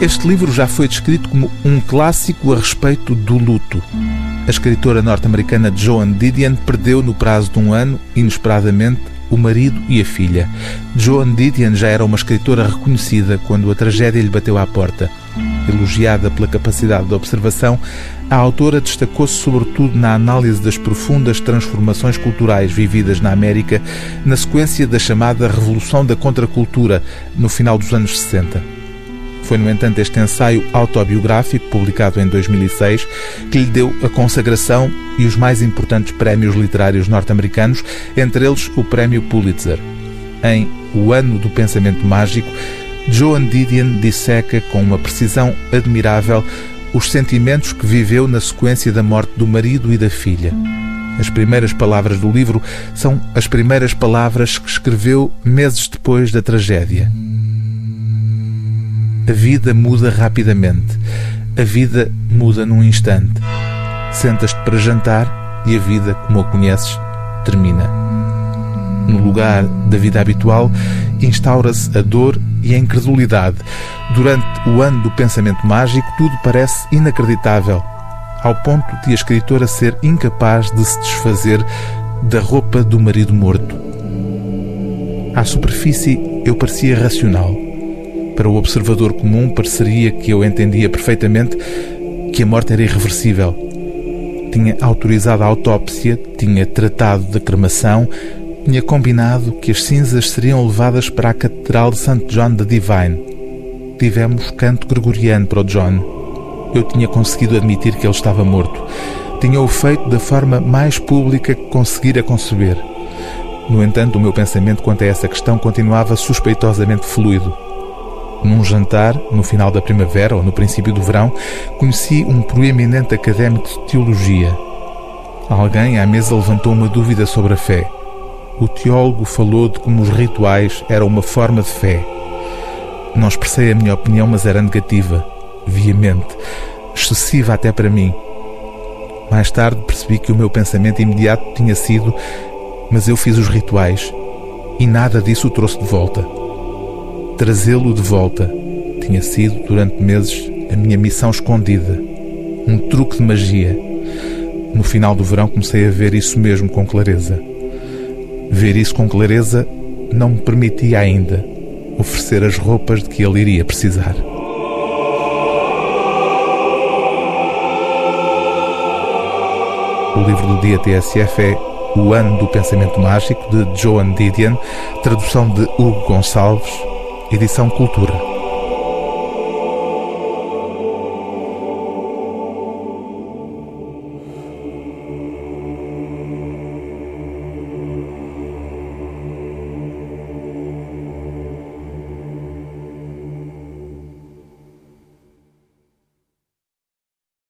Este livro já foi descrito como um clássico a respeito do luto. A escritora norte-americana Joan Didion perdeu no prazo de um ano, inesperadamente, o marido e a filha. Joan Didion já era uma escritora reconhecida quando a tragédia lhe bateu à porta. Elogiada pela capacidade de observação, a autora destacou-se sobretudo na análise das profundas transformações culturais vividas na América na sequência da chamada Revolução da Contracultura, no final dos anos 60. Foi, no entanto, este ensaio autobiográfico, publicado em 2006, que lhe deu a consagração e os mais importantes prémios literários norte-americanos, entre eles o Prémio Pulitzer. Em O Ano do Pensamento Mágico, Joan Didion disseca com uma precisão admirável os sentimentos que viveu na sequência da morte do marido e da filha. As primeiras palavras do livro são as primeiras palavras que escreveu meses depois da tragédia. A vida muda rapidamente. A vida muda num instante. Sentas-te para jantar e a vida, como a conheces, termina. No lugar da vida habitual, instaura-se a dor e a incredulidade. Durante o ano do pensamento mágico, tudo parece inacreditável, ao ponto de a escritora ser incapaz de se desfazer da roupa do marido morto. À superfície, eu parecia racional para o observador comum, pareceria que eu entendia perfeitamente que a morte era irreversível. Tinha autorizado a autópsia, tinha tratado da cremação, tinha combinado que as cinzas seriam levadas para a Catedral de St. John the Divine. Tivemos canto gregoriano para o John. Eu tinha conseguido admitir que ele estava morto. Tinha o feito da forma mais pública que conseguira conceber. No entanto, o meu pensamento quanto a essa questão continuava suspeitosamente fluido. Num jantar, no final da primavera ou no princípio do verão, conheci um proeminente académico de teologia. Alguém à mesa levantou uma dúvida sobre a fé. O teólogo falou de como os rituais eram uma forma de fé. Não expressei a minha opinião, mas era negativa, veemente, excessiva até para mim. Mais tarde percebi que o meu pensamento imediato tinha sido: mas eu fiz os rituais e nada disso o trouxe de volta trazê-lo de volta. Tinha sido, durante meses, a minha missão escondida. Um truque de magia. No final do verão comecei a ver isso mesmo com clareza. Ver isso com clareza não me permitia ainda oferecer as roupas de que ele iria precisar. O livro do dia TSF é O Ano do Pensamento Mágico, de Joan Didion, tradução de Hugo Gonçalves, Edição Cultura.